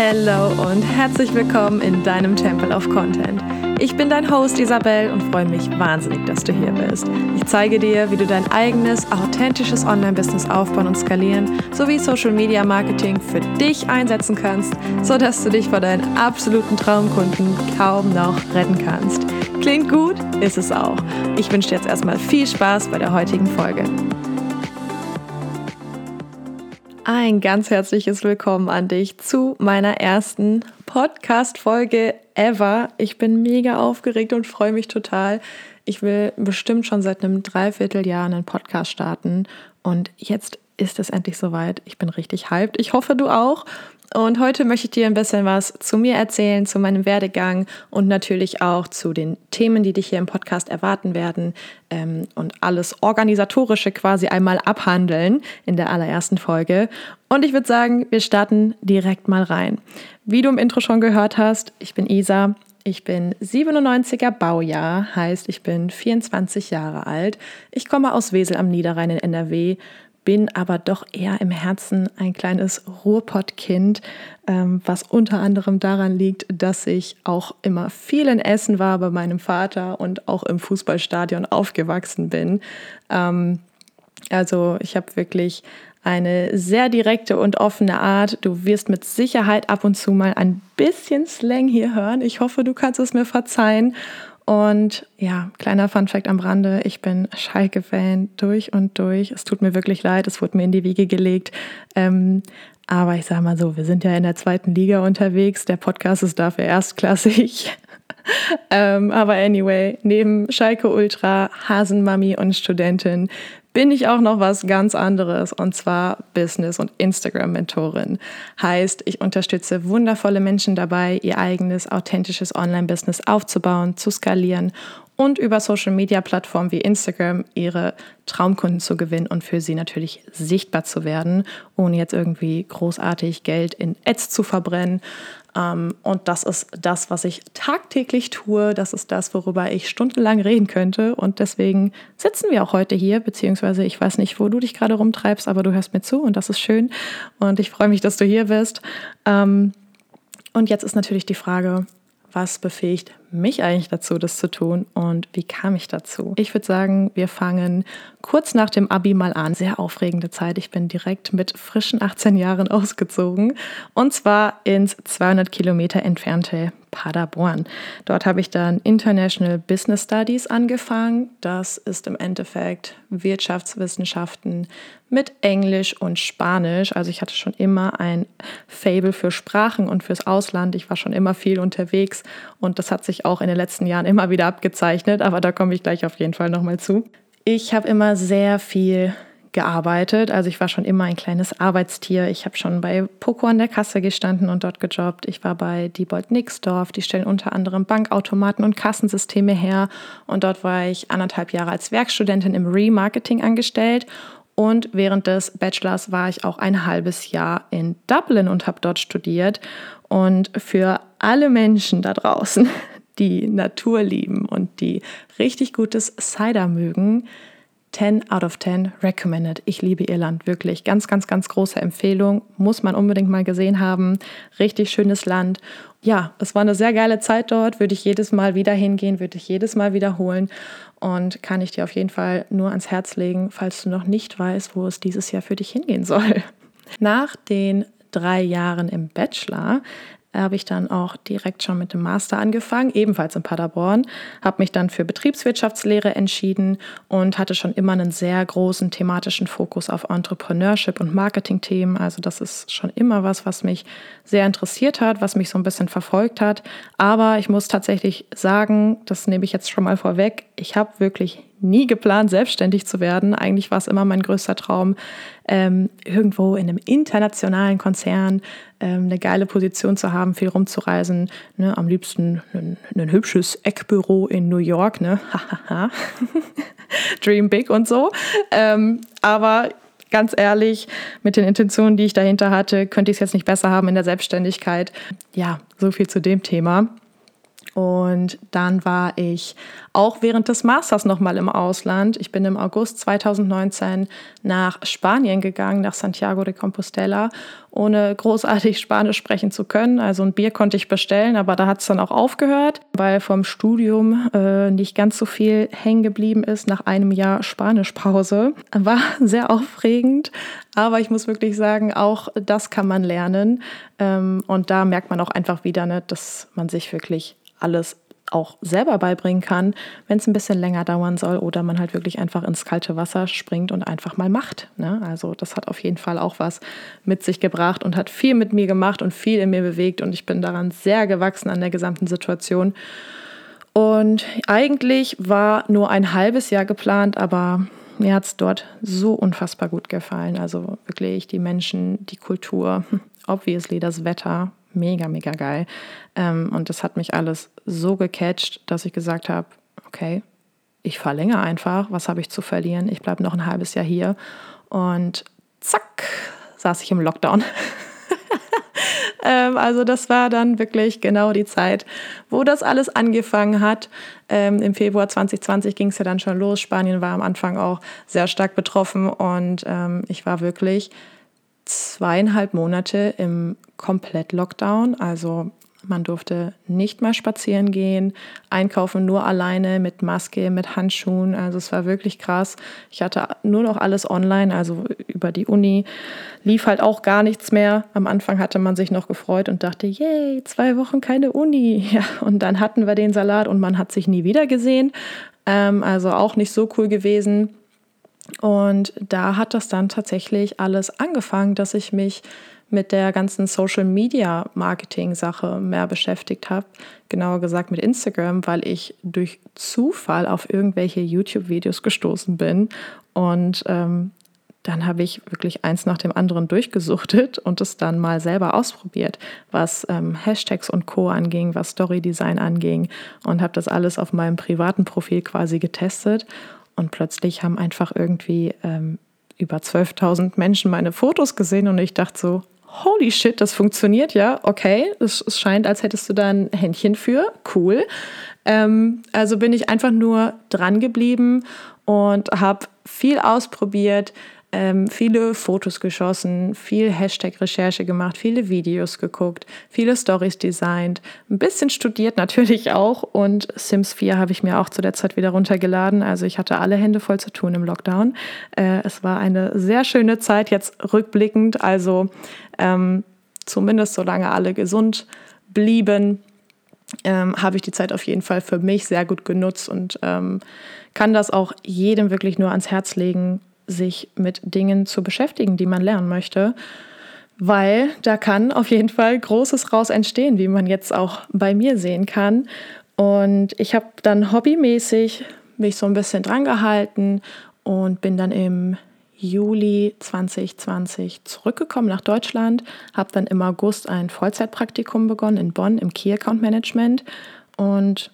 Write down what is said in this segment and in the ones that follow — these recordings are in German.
Hello und herzlich willkommen in deinem Temple of Content. Ich bin dein Host Isabel und freue mich wahnsinnig, dass du hier bist. Ich zeige dir, wie du dein eigenes, authentisches Online-Business aufbauen und skalieren sowie Social Media Marketing für dich einsetzen kannst, sodass du dich vor deinen absoluten Traumkunden kaum noch retten kannst. Klingt gut? Ist es auch. Ich wünsche dir jetzt erstmal viel Spaß bei der heutigen Folge. Ein ganz herzliches Willkommen an dich zu meiner ersten Podcast-Folge ever. Ich bin mega aufgeregt und freue mich total. Ich will bestimmt schon seit einem Dreivierteljahr einen Podcast starten und jetzt ist es endlich soweit. Ich bin richtig hyped. Ich hoffe, du auch. Und heute möchte ich dir ein bisschen was zu mir erzählen, zu meinem Werdegang und natürlich auch zu den Themen, die dich hier im Podcast erwarten werden ähm, und alles Organisatorische quasi einmal abhandeln in der allerersten Folge. Und ich würde sagen, wir starten direkt mal rein. Wie du im Intro schon gehört hast, ich bin Isa. Ich bin 97er Baujahr, heißt ich bin 24 Jahre alt. Ich komme aus Wesel am Niederrhein in NRW bin aber doch eher im Herzen ein kleines Ruhrpottkind, ähm, was unter anderem daran liegt, dass ich auch immer viel in Essen war bei meinem Vater und auch im Fußballstadion aufgewachsen bin. Ähm, also ich habe wirklich eine sehr direkte und offene Art. Du wirst mit Sicherheit ab und zu mal ein bisschen Slang hier hören. Ich hoffe, du kannst es mir verzeihen. Und ja, kleiner Funfact am Rande, ich bin Schalke-Fan durch und durch. Es tut mir wirklich leid, es wurde mir in die Wiege gelegt. Ähm, aber ich sage mal so, wir sind ja in der zweiten Liga unterwegs. Der Podcast ist dafür erstklassig. ähm, aber anyway, neben Schalke Ultra, Hasenmami und Studentin bin ich auch noch was ganz anderes und zwar Business- und Instagram-Mentorin. Heißt, ich unterstütze wundervolle Menschen dabei, ihr eigenes authentisches Online-Business aufzubauen, zu skalieren und über Social-Media-Plattformen wie Instagram ihre Traumkunden zu gewinnen und für sie natürlich sichtbar zu werden, ohne jetzt irgendwie großartig Geld in Ads zu verbrennen, und das ist das, was ich tagtäglich tue. Das ist das, worüber ich stundenlang reden könnte. Und deswegen sitzen wir auch heute hier, beziehungsweise ich weiß nicht, wo du dich gerade rumtreibst, aber du hörst mir zu und das ist schön. Und ich freue mich, dass du hier bist. Ähm, und jetzt ist natürlich die Frage, was befähigt mich eigentlich dazu, das zu tun und wie kam ich dazu? Ich würde sagen, wir fangen kurz nach dem Abi mal an. Sehr aufregende Zeit. Ich bin direkt mit frischen 18 Jahren ausgezogen und zwar ins 200 Kilometer entfernte Paderborn. Dort habe ich dann International Business Studies angefangen. Das ist im Endeffekt Wirtschaftswissenschaften mit Englisch und Spanisch. Also ich hatte schon immer ein Fable für Sprachen und fürs Ausland. Ich war schon immer viel unterwegs und das hat sich auch in den letzten Jahren immer wieder abgezeichnet, aber da komme ich gleich auf jeden Fall nochmal zu. Ich habe immer sehr viel gearbeitet. Also ich war schon immer ein kleines Arbeitstier. Ich habe schon bei Poco an der Kasse gestanden und dort gejobbt. Ich war bei Diebold Nixdorf. Die stellen unter anderem Bankautomaten und Kassensysteme her. Und dort war ich anderthalb Jahre als Werkstudentin im Remarketing angestellt. Und während des Bachelors war ich auch ein halbes Jahr in Dublin und habe dort studiert. Und für alle Menschen da draußen, die Natur lieben und die richtig gutes Cider mögen, 10 out of 10 recommended. Ich liebe Irland, wirklich. Ganz, ganz, ganz große Empfehlung. Muss man unbedingt mal gesehen haben. Richtig schönes Land. Ja, es war eine sehr geile Zeit dort. Würde ich jedes Mal wieder hingehen, würde ich jedes Mal wiederholen. Und kann ich dir auf jeden Fall nur ans Herz legen, falls du noch nicht weißt, wo es dieses Jahr für dich hingehen soll. Nach den drei Jahren im Bachelor habe ich dann auch direkt schon mit dem Master angefangen, ebenfalls in Paderborn, habe mich dann für Betriebswirtschaftslehre entschieden und hatte schon immer einen sehr großen thematischen Fokus auf Entrepreneurship und Marketing-Themen. Also das ist schon immer was, was mich sehr interessiert hat, was mich so ein bisschen verfolgt hat. Aber ich muss tatsächlich sagen, das nehme ich jetzt schon mal vorweg, ich habe wirklich nie geplant, selbstständig zu werden. Eigentlich war es immer mein größter Traum, ähm, irgendwo in einem internationalen Konzern ähm, eine geile Position zu haben, viel rumzureisen. Ne? Am liebsten ein, ein hübsches Eckbüro in New York. Ne? Dream big und so. Ähm, aber ganz ehrlich, mit den Intentionen, die ich dahinter hatte, könnte ich es jetzt nicht besser haben in der Selbstständigkeit. Ja, so viel zu dem Thema. Und dann war ich auch während des Masters nochmal im Ausland. Ich bin im August 2019 nach Spanien gegangen, nach Santiago de Compostela, ohne großartig Spanisch sprechen zu können. Also ein Bier konnte ich bestellen, aber da hat es dann auch aufgehört, weil vom Studium äh, nicht ganz so viel hängen geblieben ist nach einem Jahr Spanischpause. War sehr aufregend, aber ich muss wirklich sagen, auch das kann man lernen. Ähm, und da merkt man auch einfach wieder, ne, dass man sich wirklich alles auch selber beibringen kann, wenn es ein bisschen länger dauern soll oder man halt wirklich einfach ins kalte Wasser springt und einfach mal macht. Ne? Also das hat auf jeden Fall auch was mit sich gebracht und hat viel mit mir gemacht und viel in mir bewegt und ich bin daran sehr gewachsen an der gesamten Situation. Und eigentlich war nur ein halbes Jahr geplant, aber mir hat es dort so unfassbar gut gefallen. Also wirklich die Menschen, die Kultur, obviously das Wetter, mega, mega geil. Ähm, und das hat mich alles so gecatcht, dass ich gesagt habe, okay, ich verlängere einfach, was habe ich zu verlieren? Ich bleibe noch ein halbes Jahr hier. Und zack, saß ich im Lockdown. ähm, also das war dann wirklich genau die Zeit, wo das alles angefangen hat. Ähm, Im Februar 2020 ging es ja dann schon los. Spanien war am Anfang auch sehr stark betroffen und ähm, ich war wirklich zweieinhalb Monate im Komplett-Lockdown. Also man durfte nicht mal spazieren gehen, einkaufen nur alleine mit Maske, mit Handschuhen. Also es war wirklich krass. Ich hatte nur noch alles online, also über die Uni lief halt auch gar nichts mehr. Am Anfang hatte man sich noch gefreut und dachte, yay, zwei Wochen keine Uni. Ja, und dann hatten wir den Salat und man hat sich nie wieder gesehen. Ähm, also auch nicht so cool gewesen. Und da hat das dann tatsächlich alles angefangen, dass ich mich mit der ganzen Social Media Marketing Sache mehr beschäftigt habe. Genauer gesagt mit Instagram, weil ich durch Zufall auf irgendwelche YouTube-Videos gestoßen bin. Und ähm, dann habe ich wirklich eins nach dem anderen durchgesuchtet und es dann mal selber ausprobiert, was ähm, Hashtags und Co. anging, was Story Design anging und habe das alles auf meinem privaten Profil quasi getestet und plötzlich haben einfach irgendwie ähm, über 12.000 Menschen meine Fotos gesehen und ich dachte so, holy shit, das funktioniert ja, okay, es, es scheint, als hättest du da ein Händchen für, cool. Ähm, also bin ich einfach nur dran geblieben und habe viel ausprobiert, ähm, viele Fotos geschossen, viel Hashtag-Recherche gemacht, viele Videos geguckt, viele Stories designt, ein bisschen studiert natürlich auch und Sims 4 habe ich mir auch zu der Zeit wieder runtergeladen. Also ich hatte alle Hände voll zu tun im Lockdown. Äh, es war eine sehr schöne Zeit jetzt rückblickend, also ähm, zumindest solange alle gesund blieben. Ähm, habe ich die Zeit auf jeden Fall für mich sehr gut genutzt und ähm, kann das auch jedem wirklich nur ans Herz legen, sich mit Dingen zu beschäftigen, die man lernen möchte, weil da kann auf jeden Fall Großes raus entstehen, wie man jetzt auch bei mir sehen kann. Und ich habe dann hobbymäßig mich so ein bisschen dran gehalten und bin dann im Juli 2020 zurückgekommen nach Deutschland, habe dann im August ein Vollzeitpraktikum begonnen in Bonn im Key Account Management und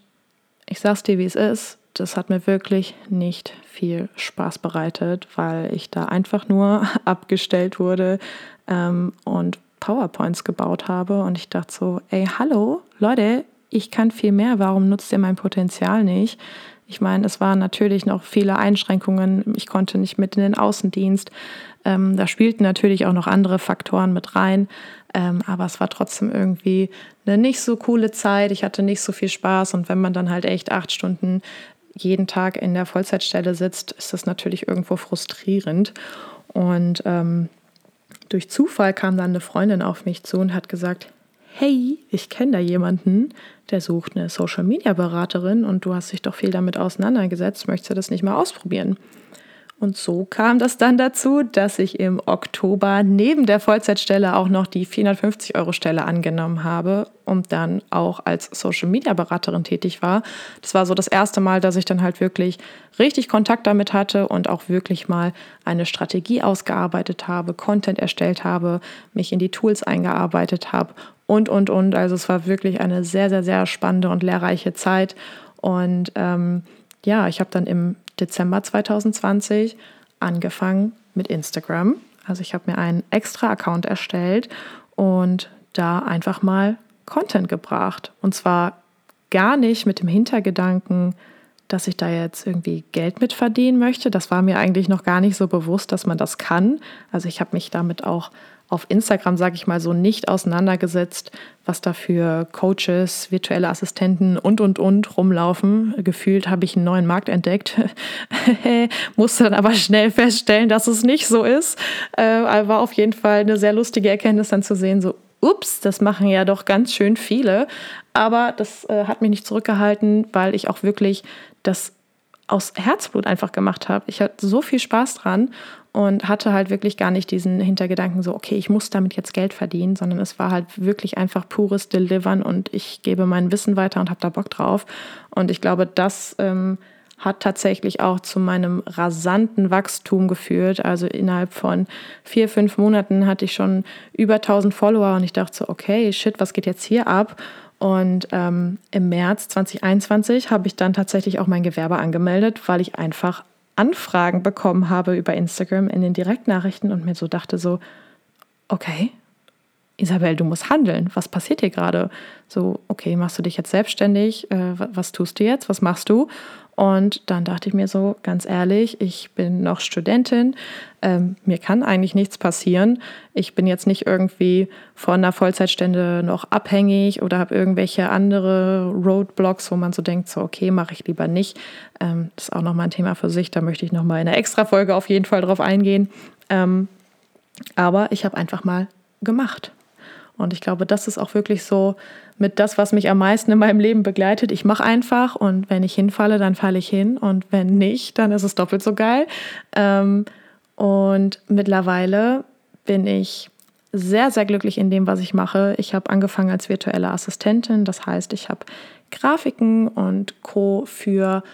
ich sag's dir, wie es ist, das hat mir wirklich nicht viel Spaß bereitet, weil ich da einfach nur abgestellt wurde ähm, und PowerPoints gebaut habe. Und ich dachte so, ey, hallo, Leute, ich kann viel mehr, warum nutzt ihr mein Potenzial nicht? Ich meine, es waren natürlich noch viele Einschränkungen. Ich konnte nicht mit in den Außendienst. Ähm, da spielten natürlich auch noch andere Faktoren mit rein. Ähm, aber es war trotzdem irgendwie eine nicht so coole Zeit. Ich hatte nicht so viel Spaß. Und wenn man dann halt echt acht Stunden jeden Tag in der Vollzeitstelle sitzt, ist das natürlich irgendwo frustrierend. Und ähm, durch Zufall kam dann eine Freundin auf mich zu und hat gesagt, hey, ich kenne da jemanden, der sucht eine Social-Media-Beraterin und du hast dich doch viel damit auseinandergesetzt, möchtest du das nicht mal ausprobieren? Und so kam das dann dazu, dass ich im Oktober neben der Vollzeitstelle auch noch die 450-Euro-Stelle angenommen habe und dann auch als Social-Media-Beraterin tätig war. Das war so das erste Mal, dass ich dann halt wirklich richtig Kontakt damit hatte und auch wirklich mal eine Strategie ausgearbeitet habe, Content erstellt habe, mich in die Tools eingearbeitet habe und, und, und. Also es war wirklich eine sehr, sehr, sehr spannende und lehrreiche Zeit. Und ähm, ja, ich habe dann im Dezember 2020 angefangen mit Instagram. Also ich habe mir einen extra Account erstellt und da einfach mal Content gebracht. Und zwar gar nicht mit dem Hintergedanken, dass ich da jetzt irgendwie Geld mit verdienen möchte. Das war mir eigentlich noch gar nicht so bewusst, dass man das kann. Also ich habe mich damit auch auf Instagram, sage ich mal so, nicht auseinandergesetzt, was da für Coaches, virtuelle Assistenten und, und, und rumlaufen. Gefühlt habe ich einen neuen Markt entdeckt, musste dann aber schnell feststellen, dass es nicht so ist. Äh, war auf jeden Fall eine sehr lustige Erkenntnis dann zu sehen, so, ups, das machen ja doch ganz schön viele. Aber das äh, hat mich nicht zurückgehalten, weil ich auch wirklich das aus Herzblut einfach gemacht habe. Ich hatte so viel Spaß dran und hatte halt wirklich gar nicht diesen Hintergedanken so, okay, ich muss damit jetzt Geld verdienen, sondern es war halt wirklich einfach pures Delivern und ich gebe mein Wissen weiter und habe da Bock drauf. Und ich glaube, das ähm, hat tatsächlich auch zu meinem rasanten Wachstum geführt. Also innerhalb von vier, fünf Monaten hatte ich schon über 1000 Follower und ich dachte so, okay, shit, was geht jetzt hier ab? Und ähm, im März 2021 habe ich dann tatsächlich auch mein Gewerbe angemeldet, weil ich einfach Anfragen bekommen habe über Instagram in den Direktnachrichten und mir so dachte so, okay, Isabel, du musst handeln. Was passiert hier gerade? So, okay, machst du dich jetzt selbstständig? Äh, was tust du jetzt? Was machst du? Und dann dachte ich mir so, ganz ehrlich, ich bin noch Studentin, ähm, mir kann eigentlich nichts passieren. Ich bin jetzt nicht irgendwie von einer Vollzeitstelle noch abhängig oder habe irgendwelche andere Roadblocks, wo man so denkt, so okay, mache ich lieber nicht. Ähm, das ist auch nochmal ein Thema für sich, da möchte ich nochmal in einer Extra-Folge auf jeden Fall drauf eingehen. Ähm, aber ich habe einfach mal gemacht. Und ich glaube, das ist auch wirklich so mit das, was mich am meisten in meinem Leben begleitet. Ich mache einfach und wenn ich hinfalle, dann falle ich hin und wenn nicht, dann ist es doppelt so geil. Ähm, und mittlerweile bin ich sehr, sehr glücklich in dem, was ich mache. Ich habe angefangen als virtuelle Assistentin, das heißt, ich habe Grafiken und Co für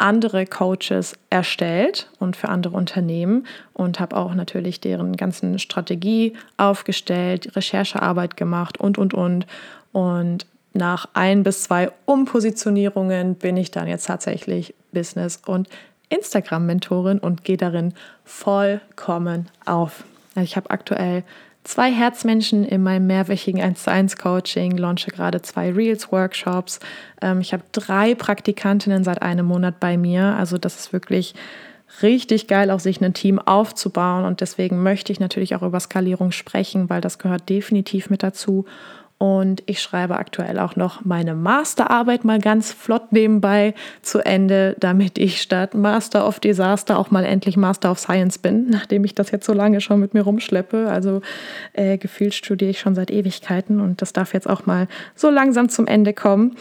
andere Coaches erstellt und für andere Unternehmen und habe auch natürlich deren ganzen Strategie aufgestellt, Recherchearbeit gemacht und, und, und. Und nach ein bis zwei Umpositionierungen bin ich dann jetzt tatsächlich Business- und Instagram-Mentorin und gehe darin vollkommen auf. Also ich habe aktuell zwei Herzmenschen in meinem mehrwöchigen 1 zu 1 Coaching, launche gerade zwei Reels-Workshops. Ähm, ich habe drei Praktikantinnen seit einem Monat bei mir. Also das ist wirklich richtig geil, auch sich ein Team aufzubauen. Und deswegen möchte ich natürlich auch über Skalierung sprechen, weil das gehört definitiv mit dazu. Und ich schreibe aktuell auch noch meine Masterarbeit mal ganz flott nebenbei zu Ende, damit ich statt Master of Disaster auch mal endlich Master of Science bin, nachdem ich das jetzt so lange schon mit mir rumschleppe. Also äh, gefühlt studiere ich schon seit Ewigkeiten und das darf jetzt auch mal so langsam zum Ende kommen.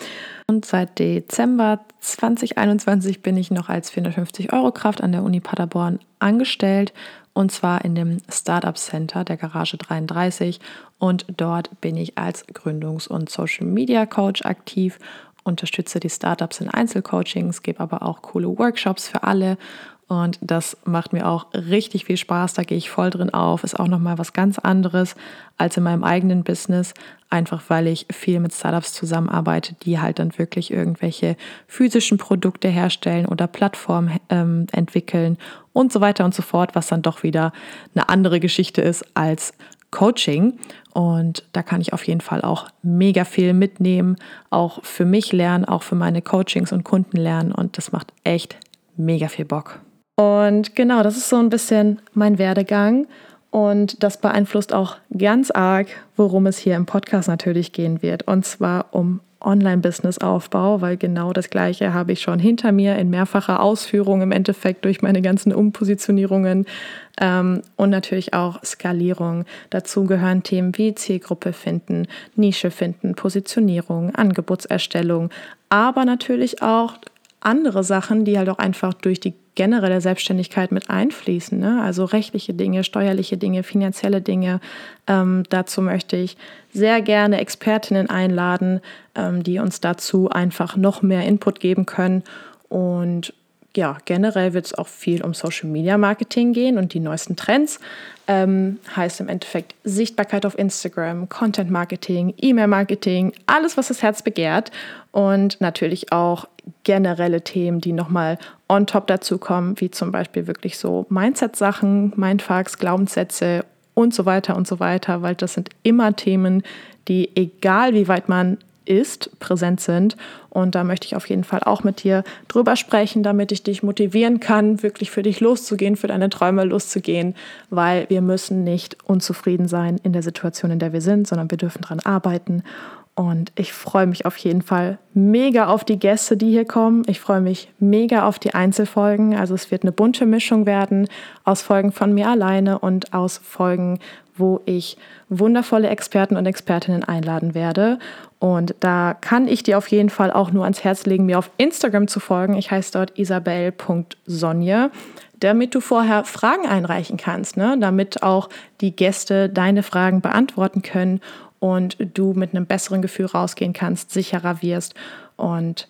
Und seit Dezember 2021 bin ich noch als 450 Euro Kraft an der Uni Paderborn angestellt und zwar in dem Startup Center der Garage 33 und dort bin ich als Gründungs- und Social Media Coach aktiv, unterstütze die Startups in Einzelcoachings, gebe aber auch coole Workshops für alle und das macht mir auch richtig viel Spaß. Da gehe ich voll drin auf. Ist auch nochmal was ganz anderes als in meinem eigenen Business. Einfach weil ich viel mit Startups zusammenarbeite, die halt dann wirklich irgendwelche physischen Produkte herstellen oder Plattformen ähm, entwickeln und so weiter und so fort, was dann doch wieder eine andere Geschichte ist als Coaching. Und da kann ich auf jeden Fall auch mega viel mitnehmen, auch für mich lernen, auch für meine Coachings und Kunden lernen. Und das macht echt mega viel Bock. Und genau, das ist so ein bisschen mein Werdegang. Und das beeinflusst auch ganz arg, worum es hier im Podcast natürlich gehen wird. Und zwar um Online-Business-Aufbau, weil genau das Gleiche habe ich schon hinter mir in mehrfacher Ausführung im Endeffekt durch meine ganzen Umpositionierungen ähm, und natürlich auch Skalierung. Dazu gehören Themen wie Zielgruppe finden, Nische finden, Positionierung, Angebotserstellung, aber natürlich auch andere Sachen, die halt auch einfach durch die generelle Selbstständigkeit mit einfließen. Ne? Also rechtliche Dinge, steuerliche Dinge, finanzielle Dinge. Ähm, dazu möchte ich sehr gerne Expertinnen einladen, ähm, die uns dazu einfach noch mehr Input geben können. Und ja, generell wird es auch viel um Social Media Marketing gehen und die neuesten Trends. Ähm, heißt im Endeffekt Sichtbarkeit auf Instagram, Content Marketing, E-Mail Marketing, alles, was das Herz begehrt. Und natürlich auch generelle Themen, die nochmal on top dazu kommen, wie zum Beispiel wirklich so Mindset-Sachen, Mindfucks, Glaubenssätze und so weiter und so weiter, weil das sind immer Themen, die, egal wie weit man ist, präsent sind. Und da möchte ich auf jeden Fall auch mit dir drüber sprechen, damit ich dich motivieren kann, wirklich für dich loszugehen, für deine Träume loszugehen, weil wir müssen nicht unzufrieden sein in der Situation, in der wir sind, sondern wir dürfen daran arbeiten. Und ich freue mich auf jeden Fall mega auf die Gäste, die hier kommen. Ich freue mich mega auf die Einzelfolgen. Also es wird eine bunte Mischung werden aus Folgen von mir alleine und aus Folgen, wo ich wundervolle Experten und Expertinnen einladen werde. Und da kann ich dir auf jeden Fall auch nur ans Herz legen, mir auf Instagram zu folgen. Ich heiße dort isabel.sonje damit du vorher Fragen einreichen kannst, ne? damit auch die Gäste deine Fragen beantworten können und du mit einem besseren Gefühl rausgehen kannst, sicherer wirst. Und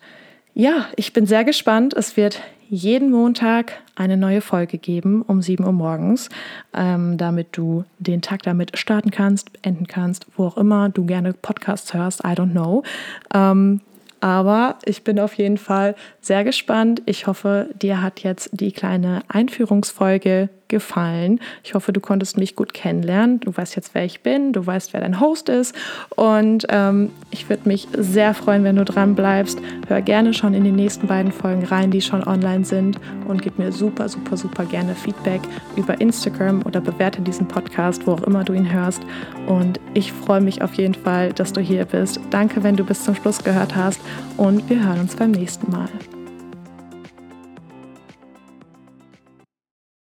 ja, ich bin sehr gespannt. Es wird jeden Montag eine neue Folge geben um 7 Uhr morgens, ähm, damit du den Tag damit starten kannst, enden kannst, wo auch immer du gerne Podcasts hörst. I don't know. Ähm, aber ich bin auf jeden Fall sehr gespannt. Ich hoffe, dir hat jetzt die kleine Einführungsfolge gefallen. Ich hoffe, du konntest mich gut kennenlernen. Du weißt jetzt, wer ich bin, du weißt, wer dein Host ist. Und ähm, ich würde mich sehr freuen, wenn du dran bleibst. Hör gerne schon in die nächsten beiden Folgen rein, die schon online sind. Und gib mir super, super, super gerne Feedback über Instagram oder bewerte diesen Podcast, wo auch immer du ihn hörst. Und ich freue mich auf jeden Fall, dass du hier bist. Danke, wenn du bis zum Schluss gehört hast. Und wir hören uns beim nächsten Mal.